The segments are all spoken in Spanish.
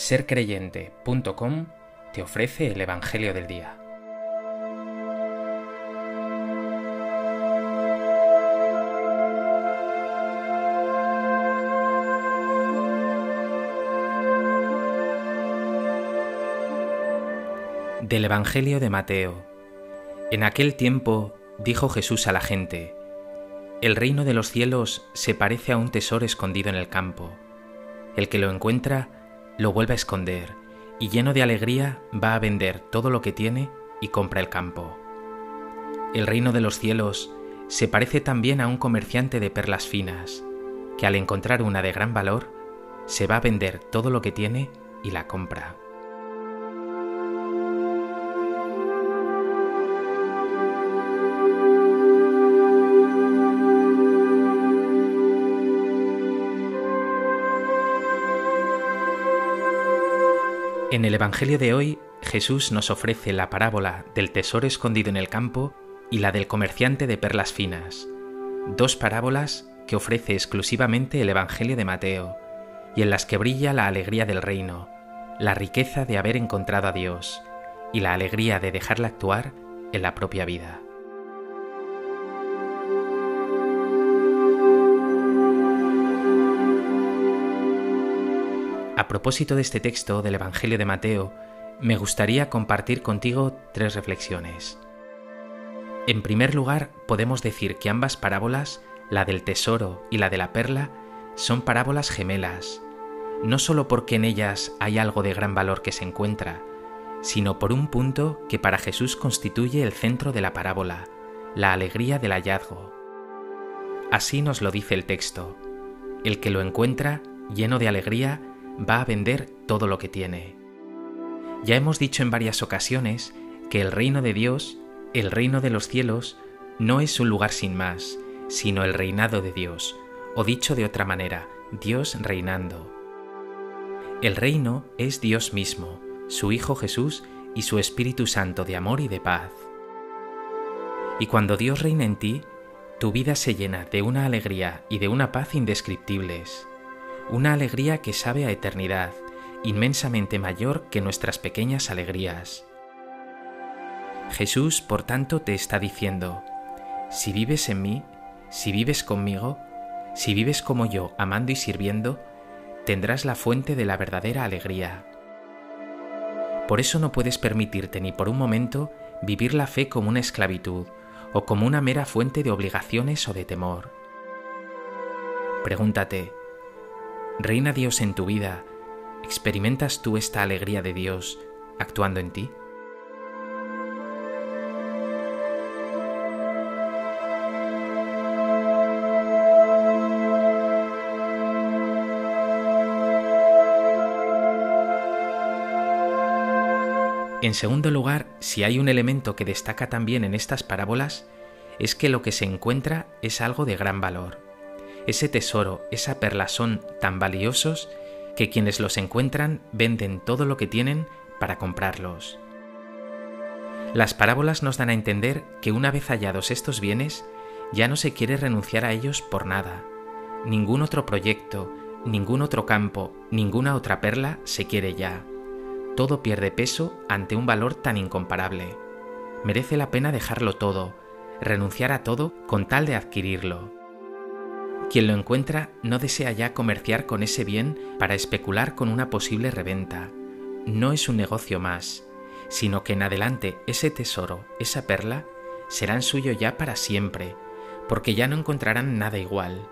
sercreyente.com te ofrece el Evangelio del Día. Del Evangelio de Mateo. En aquel tiempo dijo Jesús a la gente, El reino de los cielos se parece a un tesoro escondido en el campo. El que lo encuentra lo vuelve a esconder y lleno de alegría va a vender todo lo que tiene y compra el campo. El reino de los cielos se parece también a un comerciante de perlas finas, que al encontrar una de gran valor, se va a vender todo lo que tiene y la compra. En el Evangelio de hoy, Jesús nos ofrece la parábola del tesoro escondido en el campo y la del comerciante de perlas finas, dos parábolas que ofrece exclusivamente el Evangelio de Mateo, y en las que brilla la alegría del reino, la riqueza de haber encontrado a Dios y la alegría de dejarla actuar en la propia vida. A propósito de este texto del Evangelio de Mateo, me gustaría compartir contigo tres reflexiones. En primer lugar, podemos decir que ambas parábolas, la del tesoro y la de la perla, son parábolas gemelas, no solo porque en ellas hay algo de gran valor que se encuentra, sino por un punto que para Jesús constituye el centro de la parábola, la alegría del hallazgo. Así nos lo dice el texto. El que lo encuentra, lleno de alegría, va a vender todo lo que tiene. Ya hemos dicho en varias ocasiones que el reino de Dios, el reino de los cielos, no es un lugar sin más, sino el reinado de Dios, o dicho de otra manera, Dios reinando. El reino es Dios mismo, su Hijo Jesús y su Espíritu Santo de amor y de paz. Y cuando Dios reina en ti, tu vida se llena de una alegría y de una paz indescriptibles una alegría que sabe a eternidad, inmensamente mayor que nuestras pequeñas alegrías. Jesús, por tanto, te está diciendo, si vives en mí, si vives conmigo, si vives como yo, amando y sirviendo, tendrás la fuente de la verdadera alegría. Por eso no puedes permitirte ni por un momento vivir la fe como una esclavitud o como una mera fuente de obligaciones o de temor. Pregúntate, ¿Reina Dios en tu vida? ¿Experimentas tú esta alegría de Dios actuando en ti? En segundo lugar, si hay un elemento que destaca también en estas parábolas, es que lo que se encuentra es algo de gran valor ese tesoro, esa perla son tan valiosos que quienes los encuentran venden todo lo que tienen para comprarlos. Las parábolas nos dan a entender que una vez hallados estos bienes, ya no se quiere renunciar a ellos por nada. Ningún otro proyecto, ningún otro campo, ninguna otra perla se quiere ya. Todo pierde peso ante un valor tan incomparable. Merece la pena dejarlo todo, renunciar a todo con tal de adquirirlo. Quien lo encuentra no desea ya comerciar con ese bien para especular con una posible reventa. No es un negocio más, sino que en adelante ese tesoro, esa perla, serán suyo ya para siempre, porque ya no encontrarán nada igual.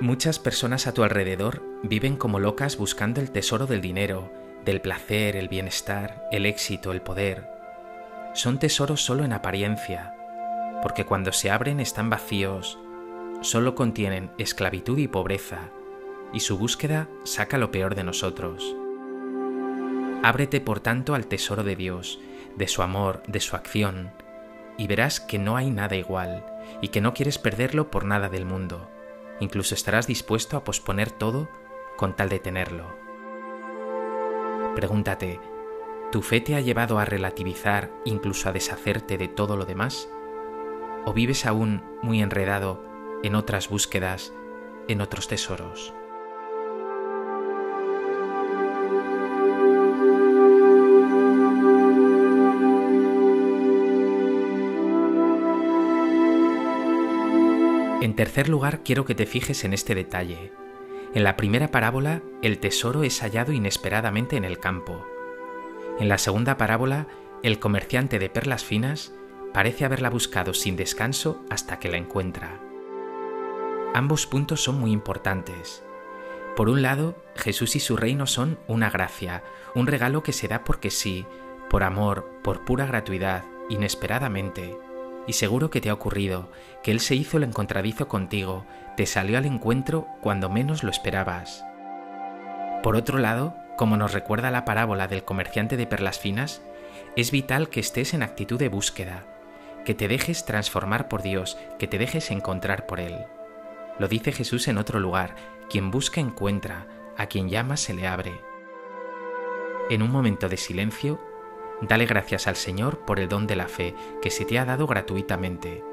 Muchas personas a tu alrededor viven como locas buscando el tesoro del dinero, del placer, el bienestar, el éxito, el poder. Son tesoros solo en apariencia, porque cuando se abren están vacíos, solo contienen esclavitud y pobreza, y su búsqueda saca lo peor de nosotros. Ábrete por tanto al tesoro de Dios, de su amor, de su acción, y verás que no hay nada igual, y que no quieres perderlo por nada del mundo. Incluso estarás dispuesto a posponer todo con tal de tenerlo. Pregúntate, ¿tu fe te ha llevado a relativizar, incluso a deshacerte de todo lo demás? ¿O vives aún muy enredado en otras búsquedas, en otros tesoros. En tercer lugar, quiero que te fijes en este detalle. En la primera parábola, el tesoro es hallado inesperadamente en el campo. En la segunda parábola, el comerciante de perlas finas parece haberla buscado sin descanso hasta que la encuentra. Ambos puntos son muy importantes. Por un lado, Jesús y su reino son una gracia, un regalo que se da porque sí, por amor, por pura gratuidad, inesperadamente. Y seguro que te ha ocurrido, que Él se hizo el encontradizo contigo, te salió al encuentro cuando menos lo esperabas. Por otro lado, como nos recuerda la parábola del comerciante de perlas finas, es vital que estés en actitud de búsqueda, que te dejes transformar por Dios, que te dejes encontrar por Él. Lo dice Jesús en otro lugar, quien busca encuentra, a quien llama se le abre. En un momento de silencio, dale gracias al Señor por el don de la fe que se te ha dado gratuitamente,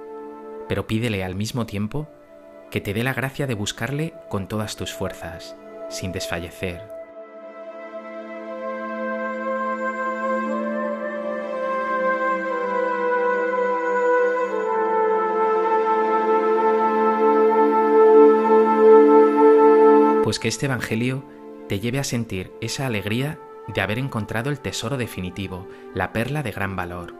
pero pídele al mismo tiempo que te dé la gracia de buscarle con todas tus fuerzas, sin desfallecer, pues que este Evangelio te lleve a sentir esa alegría de haber encontrado el tesoro definitivo, la perla de gran valor,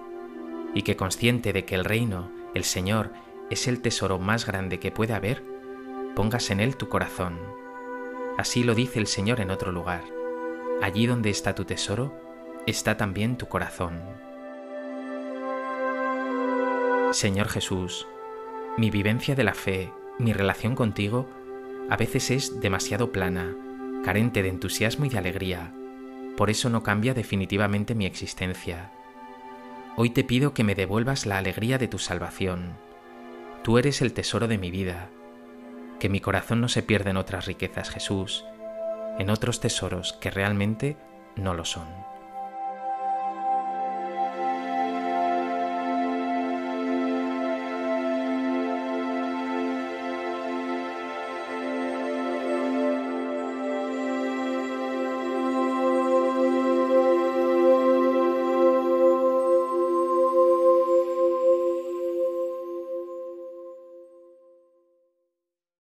y que consciente de que el reino, el Señor, es el tesoro más grande que puede haber, pongas en él tu corazón. Así lo dice el Señor en otro lugar. Allí donde está tu tesoro, está también tu corazón. Señor Jesús, mi vivencia de la fe, mi relación contigo, a veces es demasiado plana, carente de entusiasmo y de alegría. Por eso no cambia definitivamente mi existencia. Hoy te pido que me devuelvas la alegría de tu salvación. Tú eres el tesoro de mi vida. Que mi corazón no se pierda en otras riquezas, Jesús, en otros tesoros que realmente no lo son.